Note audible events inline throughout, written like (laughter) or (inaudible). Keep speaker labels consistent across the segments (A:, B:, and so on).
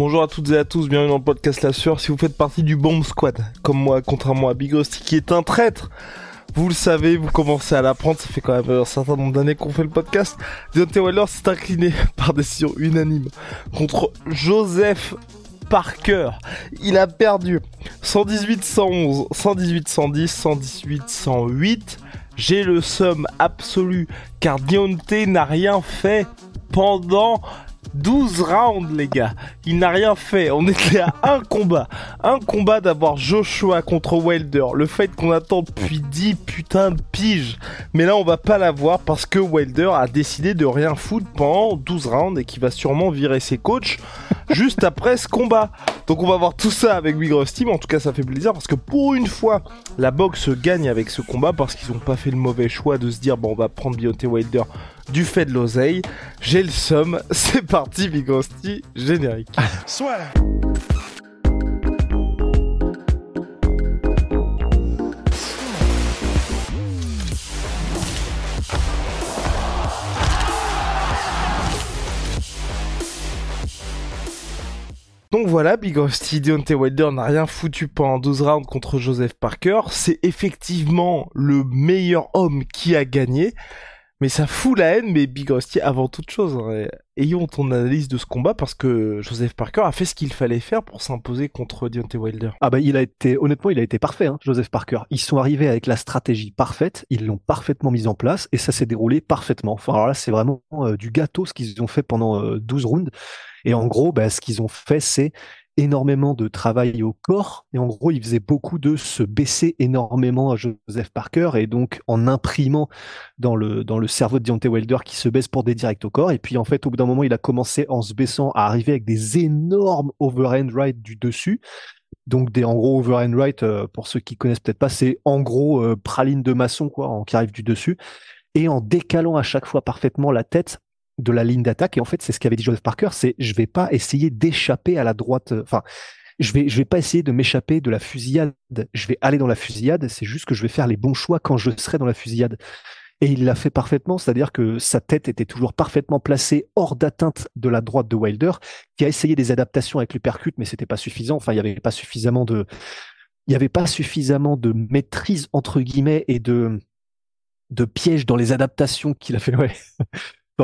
A: Bonjour à toutes et à tous, bienvenue dans le podcast La Sueur. Si vous faites partie du Bomb Squad, comme moi, contrairement à Big Rusty qui est un traître, vous le savez, vous commencez à l'apprendre, ça fait quand même un certain nombre d'années qu'on fait le podcast. Deontay Wilder s'est incliné (laughs) par décision unanime contre Joseph Parker. Il a perdu 118-111, 118-110, 118-108. J'ai le somme absolu car Deontay n'a rien fait pendant 12 rounds, les gars. Il n'a rien fait. On était à un combat. Un combat d'avoir Joshua contre Wilder. Le fait qu'on attend depuis 10 putains de piges. Mais là, on va pas l'avoir parce que Wilder a décidé de rien foutre pendant 12 rounds et qu'il va sûrement virer ses coachs juste après ce combat. Donc on va voir tout ça avec Big Rusty, mais en tout cas ça fait plaisir parce que pour une fois, la boxe gagne avec ce combat parce qu'ils ont pas fait le mauvais choix de se dire bon on va prendre Deontay Wilder du fait de l'oseille. J'ai le somme, (laughs) c'est parti Big Rusty, générique.
B: Soit.
A: Donc voilà, Big Rusty, Deontay Wilder n'a rien foutu pendant 12 rounds contre Joseph Parker. C'est effectivement le meilleur homme qui a gagné. Mais ça fout la haine, mais Big Rusty, avant toute chose, hein, ayons ton analyse de ce combat parce que Joseph Parker a fait ce qu'il fallait faire pour s'imposer contre Deontay Wilder.
C: Ah bah il a été, honnêtement, il a été parfait, hein, Joseph Parker. Ils sont arrivés avec la stratégie parfaite, ils l'ont parfaitement mise en place et ça s'est déroulé parfaitement. Alors là, c'est vraiment euh, du gâteau ce qu'ils ont fait pendant 12 euh, rounds. Et en gros, bah, ce qu'ils ont fait, c'est énormément de travail au corps. Et en gros, il faisait beaucoup de se baisser énormément à Joseph Parker et donc en imprimant dans le, dans le cerveau de Deontay Wilder qui se baisse pour des directs au corps. Et puis, en fait, au bout d'un moment, il a commencé en se baissant à arriver avec des énormes overhand right du dessus. Donc des en gros overhand right euh, pour ceux qui connaissent peut-être pas, c'est en gros euh, praline de maçon quoi, qui arrive du dessus et en décalant à chaque fois parfaitement la tête de la ligne d'attaque. Et en fait, c'est ce qu'avait dit Joseph Parker, c'est je vais pas essayer d'échapper à la droite. Enfin, je vais vais pas essayer de m'échapper de la fusillade. Je vais aller dans la fusillade. C'est juste que je vais faire les bons choix quand je serai dans la fusillade. Et il l'a fait parfaitement, c'est-à-dire que sa tête était toujours parfaitement placée hors d'atteinte de la droite de Wilder, qui a essayé des adaptations avec l'uppercut, mais c'était pas suffisant. Enfin, il y avait pas suffisamment de, il y avait pas suffisamment de maîtrise entre guillemets et de de pièges dans les adaptations qu'il a fait.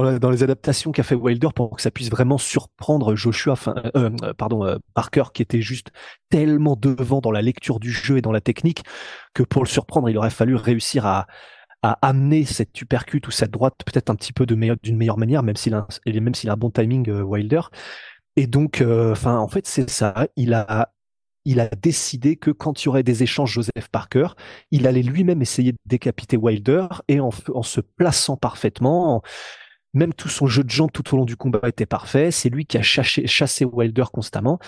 C: Dans, les adaptations qu'a fait Wilder pour que ça puisse vraiment surprendre Joshua, euh, euh, pardon, euh, Parker, qui était juste tellement devant dans la lecture du jeu et dans la technique que pour le surprendre, il aurait fallu réussir à, amener cette uppercut ou cette droite peut-être un petit peu d'une meilleure, manière, même s'il a, un bon timing Wilder. Et donc, en fait, c'est ça. Il a, décidé que quand il y aurait des échanges Joseph Parker, il allait lui-même essayer de décapiter Wilder et en se plaçant parfaitement, même tout son jeu de jambes tout au long du combat était parfait. C'est lui qui a chassé, Wilder constamment.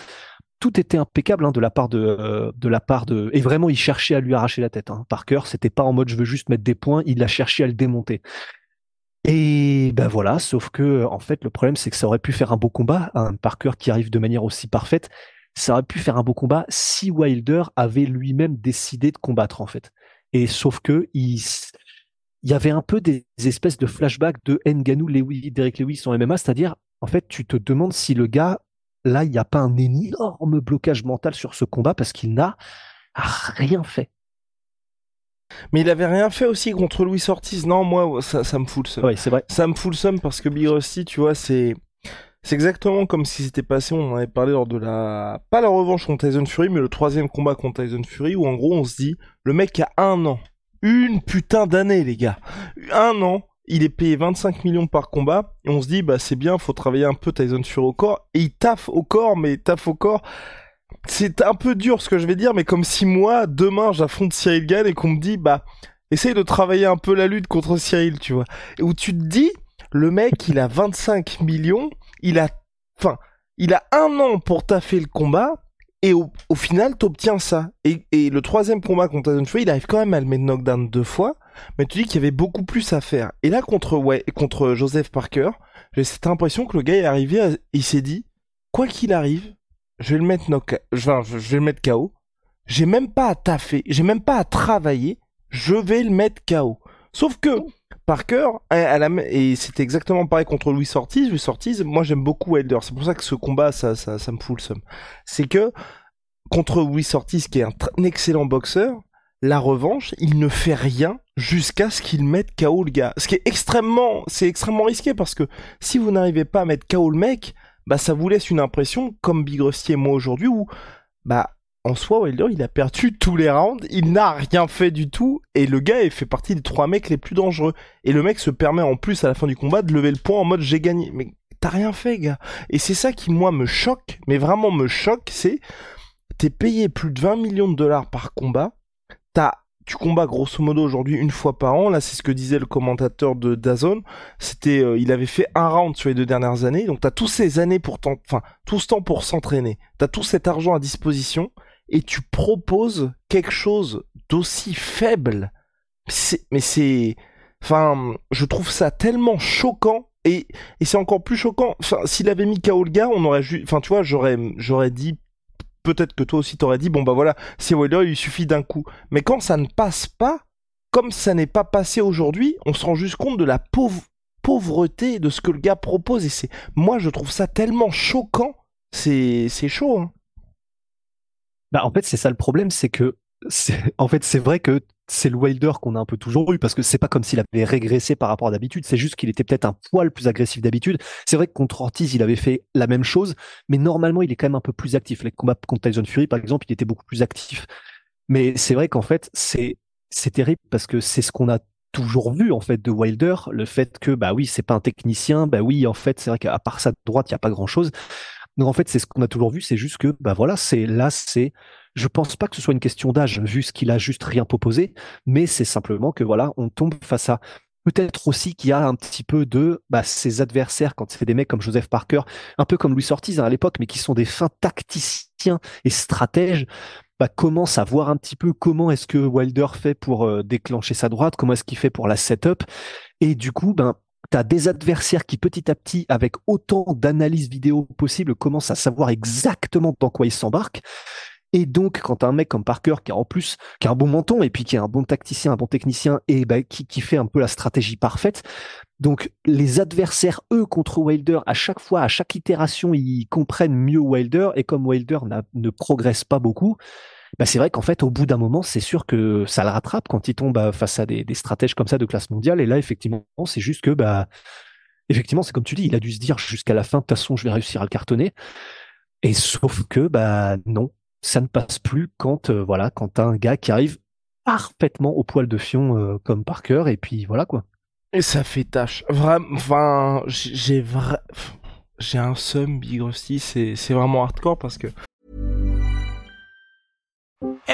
C: Tout était impeccable hein, de la part de, euh, de la part de et vraiment il cherchait à lui arracher la tête. Hein. Parker, c'était pas en mode je veux juste mettre des points, il a cherché à le démonter. Et ben voilà, sauf que en fait le problème c'est que ça aurait pu faire un beau combat, un Parker qui arrive de manière aussi parfaite, ça aurait pu faire un beau combat si Wilder avait lui-même décidé de combattre en fait. Et sauf que il il y avait un peu des espèces de flashbacks de Nganou, Lewis, Derek Lewis en MMA, c'est-à-dire, en fait, tu te demandes si le gars, là, il n'y a pas un énorme blocage mental sur ce combat parce qu'il n'a rien fait.
A: Mais il avait rien fait aussi contre Louis Ortiz. Non, moi, ça, ça me fout le seum.
C: Oui, c'est vrai.
A: Ça me fout le seum parce que Big Rusty, tu vois, c'est. C'est exactement comme si c'était passé, on en avait parlé lors de la... Pas la revanche contre Tyson Fury, mais le troisième combat contre Tyson Fury, où en gros on se dit, le mec a un an une putain d'année, les gars. Un an, il est payé 25 millions par combat, et on se dit, bah c'est bien, faut travailler un peu Tyson Fury au corps, et il taffe au corps, mais taffe au corps. C'est un peu dur ce que je vais dire, mais comme si moi, demain, j'affronte Cyril Gann et qu'on me dit, bah, essaye de travailler un peu la lutte contre Cyril, tu vois. Et où tu te dis, le mec, il a 25 millions, il a, enfin, il a un an pour taffer le combat, et au, au final, t'obtiens ça. Et, le troisième combat contre Tyson il arrive quand même à le mettre knockdown deux fois. Mais tu dis qu'il y avait beaucoup plus à faire. Et là, contre, ouais, contre Joseph Parker, j'ai cette impression que le gars est arrivé, il s'est dit, quoi qu'il arrive, je vais le mettre knock, enfin, je vais le mettre KO. J'ai même pas à taffer, j'ai même pas à travailler, je vais le mettre KO. Sauf que Parker, à la, et c'était exactement pareil contre Louis Ortiz. Louis Ortiz, moi j'aime beaucoup Wilder. C'est pour ça que ce combat, ça, ça, ça me fout le seum. C'est que contre Louis Ortiz, qui est un, un excellent boxeur, la revanche, il ne fait rien jusqu'à ce qu'il mette KO le gars. Ce qui est extrêmement, c'est extrêmement risqué parce que si vous n'arrivez pas à mettre KO le mec, bah ça vous laisse une impression comme Big Rusty et moi aujourd'hui où bah en soi Wilder il a perdu tous les rounds, il n'a rien fait du tout et le gars il fait partie des trois mecs les plus dangereux et le mec se permet en plus à la fin du combat de lever le point en mode j'ai gagné. Mais t'as rien fait gars. Et c'est ça qui moi me choque, mais vraiment me choque, c'est t'es payé plus de 20 millions de dollars par combat tu combats grosso modo aujourd'hui une fois par an. Là, c'est ce que disait le commentateur de Dazone. C'était, euh, il avait fait un round sur les deux dernières années. Donc, t'as tous ces années pour enfin, tout ce temps pour s'entraîner. T'as tout cet argent à disposition et tu proposes quelque chose d'aussi faible. Mais c'est, enfin, je trouve ça tellement choquant et, et c'est encore plus choquant. Enfin, s'il avait mis gars, on aurait, enfin, tu vois, j'aurais, j'aurais dit peut-être que toi aussi t'aurais dit bon bah voilà, c'est Wilder, il suffit d'un coup. Mais quand ça ne passe pas, comme ça n'est pas passé aujourd'hui, on se rend juste compte de la pauvreté de ce que le gars propose et c'est moi je trouve ça tellement choquant, c'est c'est chaud. Hein.
C: Bah en fait c'est ça le problème, c'est que en fait c'est vrai que c'est le Wilder qu'on a un peu toujours eu parce que c'est pas comme s'il avait régressé par rapport à d'habitude, c'est juste qu'il était peut-être un poil plus agressif d'habitude. C'est vrai que contre Ortiz, il avait fait la même chose, mais normalement, il est quand même un peu plus actif. Les combats contre Tyson Fury, par exemple, il était beaucoup plus actif. Mais c'est vrai qu'en fait, c'est c'est terrible parce que c'est ce qu'on a toujours vu en fait de Wilder, le fait que bah oui, c'est pas un technicien, bah oui, en fait, c'est vrai qu'à part sa droite, il y a pas grand-chose. Donc en fait, c'est ce qu'on a toujours vu, c'est juste que bah voilà, c'est là c'est je pense pas que ce soit une question d'âge, vu ce qu'il a juste rien proposé, mais c'est simplement que voilà, on tombe face à peut-être aussi qu'il y a un petit peu de bah, ses adversaires quand c'est des mecs comme Joseph Parker, un peu comme Louis Ortiz hein, à l'époque, mais qui sont des fins tacticiens et stratèges, bah, commencent à voir un petit peu comment est-ce que Wilder fait pour euh, déclencher sa droite, comment est-ce qu'il fait pour la setup, et du coup, ben tu as des adversaires qui petit à petit, avec autant d'analyses vidéo possible, commencent à savoir exactement dans quoi ils s'embarquent. Et donc, quand un mec comme Parker, qui a en plus, qui a un bon menton, et puis qui est un bon tacticien, un bon technicien, et bah, qui, qui fait un peu la stratégie parfaite, donc les adversaires, eux, contre Wilder, à chaque fois, à chaque itération, ils comprennent mieux Wilder, et comme Wilder ne progresse pas beaucoup, bah c'est vrai qu'en fait, au bout d'un moment, c'est sûr que ça le rattrape quand il tombe bah, face à des, des stratèges comme ça de classe mondiale. Et là, effectivement, c'est juste que, bah, effectivement, c'est comme tu dis, il a dû se dire jusqu'à la fin, de toute façon, je vais réussir à le cartonner. Et sauf que, bah, non, ça ne passe plus quand euh, voilà quand un gars qui arrive parfaitement au poil de fion euh, comme Parker et puis voilà quoi.
A: Et ça fait tâche. Vraiment, enfin, j'ai j'ai un seum Big Rusty, c'est vraiment hardcore parce que.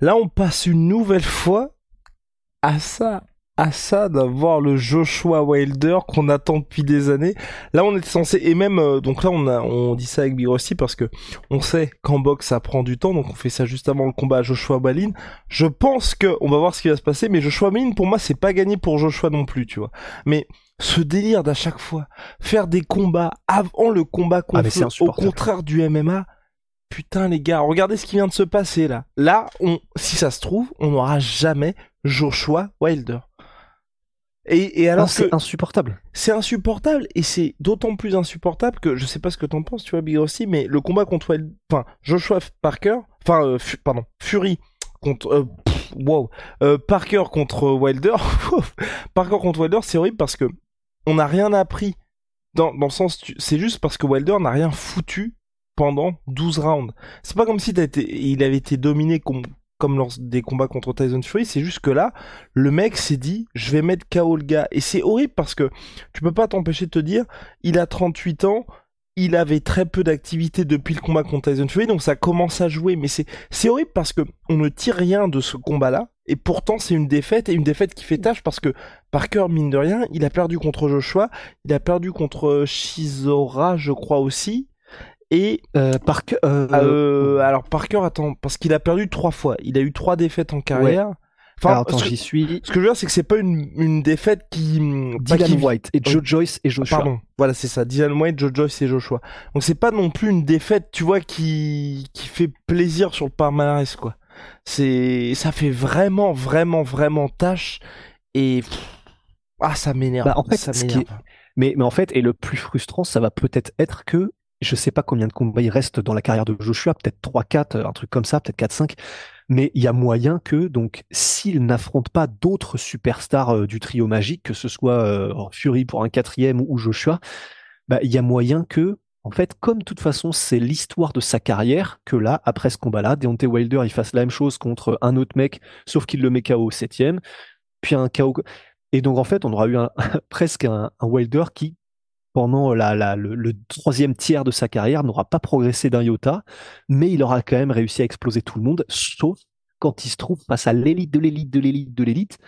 A: Là, on passe une nouvelle fois à ça, à ça d'avoir le Joshua Wilder qu'on attend depuis des années. Là, on était censé et même euh, donc là on a on dit ça avec Big Rusty parce que on sait qu'en boxe ça prend du temps, donc on fait ça juste avant le combat à Joshua Balin. Je pense que on va voir ce qui va se passer, mais Joshua Balin pour moi c'est pas gagné pour Joshua non plus, tu vois. Mais ce délire d'à chaque fois faire des combats avant le combat qu'on
C: ah,
A: au contraire du MMA. Putain les gars, regardez ce qui vient de se passer là. Là, on, si ça se trouve, on n'aura jamais Joshua Wilder. Et, alors
C: c'est insupportable.
A: C'est insupportable et c'est d'autant plus insupportable que je sais pas ce que t'en penses, tu vois Big aussi, mais le combat contre enfin Joshua Parker, enfin euh, pardon Fury contre euh, wow euh, Parker contre Wilder, (laughs) Parker contre Wilder, c'est horrible parce que on n'a rien appris dans, dans le sens, c'est juste parce que Wilder n'a rien foutu pendant 12 rounds. C'est pas comme si il avait été dominé comme lors des combats contre Tyson Fury, c'est juste que là, le mec s'est dit, je vais mettre KO le gars. Et c'est horrible parce que tu peux pas t'empêcher de te dire, il a 38 ans, il avait très peu d'activité depuis le combat contre Tyson Fury, donc ça commence à jouer. Mais c'est c'est horrible parce que on ne tire rien de ce combat-là, et pourtant c'est une défaite et une défaite qui fait tâche parce que Parker mine de rien, il a perdu contre Joshua, il a perdu contre Shizora, je crois aussi. Et
C: Euh, Parker, euh,
A: euh, alors Parker, attends, parce qu'il a perdu trois fois. Il a eu trois défaites en carrière. Enfin,
C: alors, attends, j'y suis.
A: ce que je veux dire, c'est que c'est pas une, une défaite qui. pas
C: Dylan
A: qui-
C: White et Joe Joyce et Joshua.
A: Pardon, voilà, c'est ça. Dylan White, Joe Joyce et Joshua. Donc c'est pas non plus une défaite, tu vois, qui, qui fait plaisir sur le palmarès, quoi. C'est, ça fait vraiment, vraiment, vraiment tâche. Et, ah, ça m'énerve.
C: Bah, en fait,
A: ça
C: qui
A: m'énerve.
C: Mais, mais en fait, et le plus frustrant, ça va peut-être être que je sais pas combien de combats il reste dans la carrière de Joshua, peut-être 3, 4, un truc comme ça, peut-être 4, 5. Mais il y a moyen que, donc, s'il n'affronte pas d'autres superstars euh, du trio magique, que ce soit euh, Fury pour un quatrième ou Joshua, bah, il y a moyen que, en fait, comme de toute façon, c'est l'histoire de sa carrière, que là, après ce combat-là, Deontay Wilder, il fasse la même chose contre un autre mec, sauf qu'il le met KO au septième, puis un KO. Et donc, en fait, on aura eu (laughs) presque un Wilder qui, pendant la- le, le troisième tiers de sa carrière, n'aura pas progressé d'un iota, mais il aura quand même réussi à exploser tout le monde, sauf quand il se trouve face à l'élite de l'élite de l'élite de l'élite,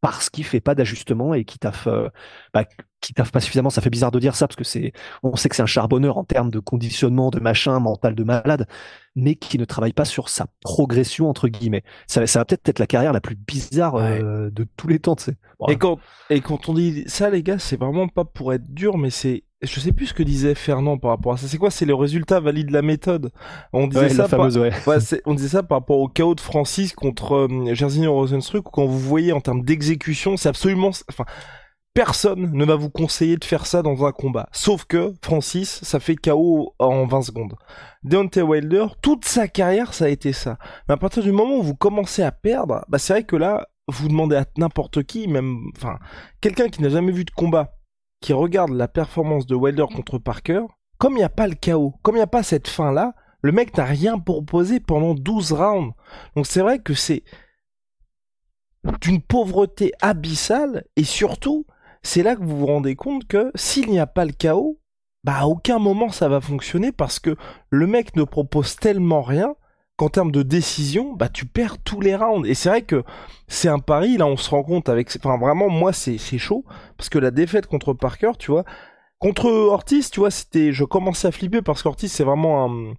C: parce qu'il fait pas d'ajustement et qui taffe, euh, bah, qui taffe pas suffisamment. Ça fait bizarre de dire ça parce que c'est, on sait que c'est un charbonneur en termes de conditionnement, de machin, mental de malade, mais qui ne travaille pas sur sa progression entre guillemets. Ça, ça va peut-être être la carrière la plus bizarre euh, de tous les temps, tu sais. Bon,
A: Et quand, et quand on dit ça, les gars, c'est vraiment pas pour être dur, mais c'est, je sais plus ce que disait Fernand par rapport à ça. C'est quoi? C'est le résultat valide la méthode? On disait
C: ouais,
A: ça par-
C: fameuse, ouais.
A: Ouais, c'est- on disait ça par rapport au chaos de Francis contre euh, Jairzinho Rosenstruck, quand vous voyez en termes d'exécution, c'est absolument, enfin, personne ne va vous conseiller de faire ça dans un combat. Sauf que Francis, ça fait KO en 20 secondes. Deontay Wilder, toute sa carrière, ça a été ça. Mais à partir du moment où vous commencez à perdre, bah c'est vrai que là, vous demandez à n'importe qui, même, enfin, quelqu'un qui n'a jamais vu de combat, qui regarde la performance de Wilder contre Parker, comme il n'y a pas le chaos, comme il n'y a pas cette fin-là, le mec n'a rien proposé pendant 12 rounds. Donc c'est vrai que c'est d'une pauvreté abyssale et surtout, c'est là que vous vous rendez compte que s'il n'y a pas le chaos, bah à aucun moment ça va fonctionner parce que le mec ne propose tellement rien qu'en termes de décision, bah tu perds tous les rounds. Et c'est vrai que c'est un pari, là on se rend compte avec... Enfin vraiment, moi c'est chaud, parce que la défaite contre Parker, tu vois, contre Ortiz, tu vois, c'était... Je commençais à flipper parce qu'Ortiz c'est vraiment un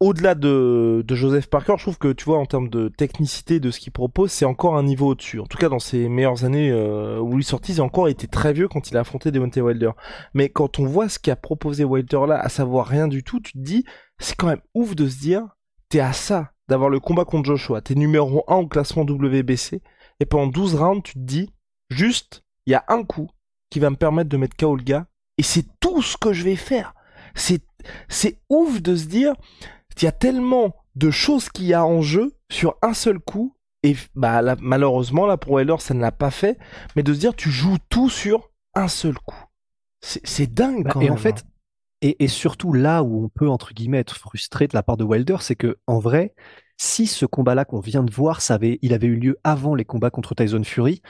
A: au-delà de, de Joseph Parker, je trouve que tu vois en termes de technicité de ce qu'il propose, c'est encore un niveau au-dessus. En tout cas, dans ses meilleures années euh, où il sortit, il encore été très vieux quand il a affronté Deontay Wilder. Mais quand on voit ce qu'a proposé Wilder là, à savoir rien du tout, tu te dis, c'est quand même ouf de se dire, t'es à ça d'avoir le combat contre Joshua, t'es numéro 1 au classement WBC, et pendant 12 rounds, tu te dis, juste, il y a un coup qui va me permettre de mettre KO le gars, et c'est tout ce que je vais faire. C'est, c'est ouf de se dire, il y a tellement de choses qu'il y a en jeu sur un seul coup. Et bah, là, malheureusement, là, pour Wilder, ça ne l'a pas fait. Mais de se dire, tu joues tout sur un seul coup. C'est dingue
C: Bah,
A: quand
C: et
A: même.
C: en fait, et, et surtout là où on peut entre guillemets être frustré de la part de Wilder, c'est que en vrai, si ce combat-là qu'on vient de voir, ça avait, il avait eu lieu avant les combats contre Tyson Fury,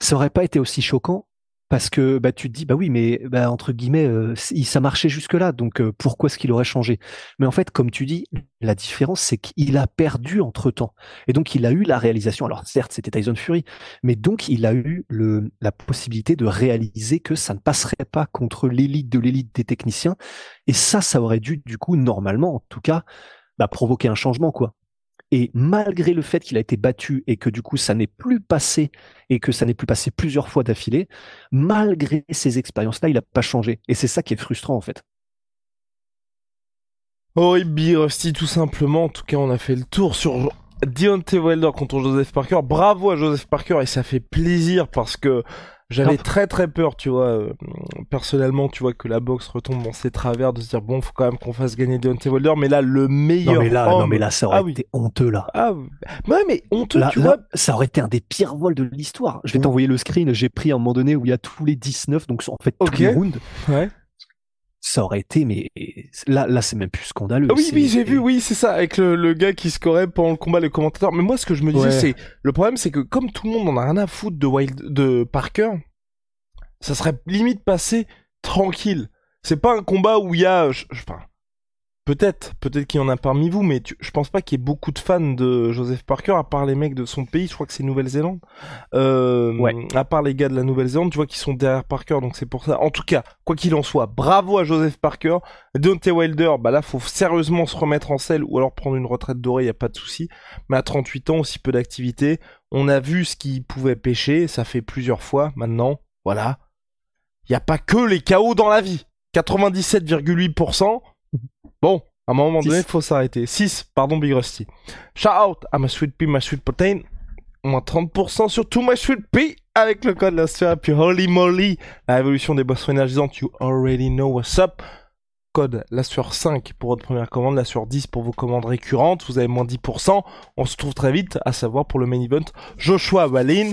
C: ça aurait pas été aussi choquant parce que bah tu te dis bah oui mais bah, entre guillemets euh, ça marchait jusque là donc euh, pourquoi est-ce qu'il aurait changé? Mais en fait comme tu dis la différence c'est qu'il a perdu entre temps et donc il a eu la réalisation alors certes c'était Tyson Fury mais donc il a eu le la possibilité de réaliser que ça ne passerait pas contre l'élite de l'élite des techniciens. Et ça ça aurait dû du coup normalement en tout cas bah, provoquer un changement quoi et malgré le fait qu'il a été battu et que du coup ça n'est plus passé et que ça n'est plus passé plusieurs fois d'affilée, malgré ces expériences-là, il n'a pas changé. Et c'est ça qui est frustrant en fait.
A: Horrible Big Rusty, tout simplement. En tout cas, on a fait le tour sur Deontay Wilder contre Joseph Parker. Bravo à Joseph Parker et ça fait plaisir parce que j'avais très très peur, tu vois, euh, personnellement, tu vois, que la boxe retombe dans ses travers, de se dire, bon, faut quand même qu'on fasse gagner Deontay Wilder, mais là, le meilleur
C: Non mais là, non mais là, ça aurait
A: Ah oui.
C: été honteux là.
A: Ah, ouais, mais honteux,
C: Là,
A: tu
C: là,
A: vois.
C: ça aurait été un des pires vols de l'histoire. Je vais t'envoyer le screen. J'ai pris à un moment donné où il y a tous les 19, donc en fait tous les rounds.
A: Ouais.
C: Ça aurait été, mais là, là, c'est même plus scandaleux.
A: Ah oui, oui, j'ai vu, oui, c'est ça, avec le, le gars qui scorait pendant le combat, les commentateurs. Mais moi, ce que je me disais,
C: Ouais.
A: c'est, le problème, c'est que comme tout le monde en a rien à foutre de Wild, de Parker, ça serait limite passé tranquille. C'est pas un combat où il y a, enfin, Peut-être, peut-être qu'il y en a parmi vous, mais je pense pas qu'il y ait beaucoup de fans de Joseph Parker, à part les mecs de son pays, je crois que c'est Nouvelle-Zélande. Euh, À part les gars de la Nouvelle-Zélande, tu vois, qui sont derrière Parker, donc c'est pour ça. En tout cas, quoi qu'il en soit, bravo à Joseph Parker. Deontay Wilder, bah là, faut sérieusement se remettre en selle ou alors prendre une retraite dorée, y a pas de souci. Mais à 38 ans, aussi peu d'activité. On a vu ce qu'il pouvait pêcher, ça fait plusieurs fois. Maintenant, voilà. Il y a pas que les chaos dans la vie. 97,8%. Bon, à un moment donné, il faut s'arrêter. 6, pardon, Big Rusty. Shout out à ma sweet pea, ma sweet protein. Moins 30% sur tout my sweet pea avec le code la puis holy moly, la révolution des boissons énergisantes, you already know what's up. Code la 5 pour votre première commande, la 10 pour vos commandes récurrentes, vous avez moins 10%. On se trouve très vite, à savoir pour le main event, Joshua Wallin.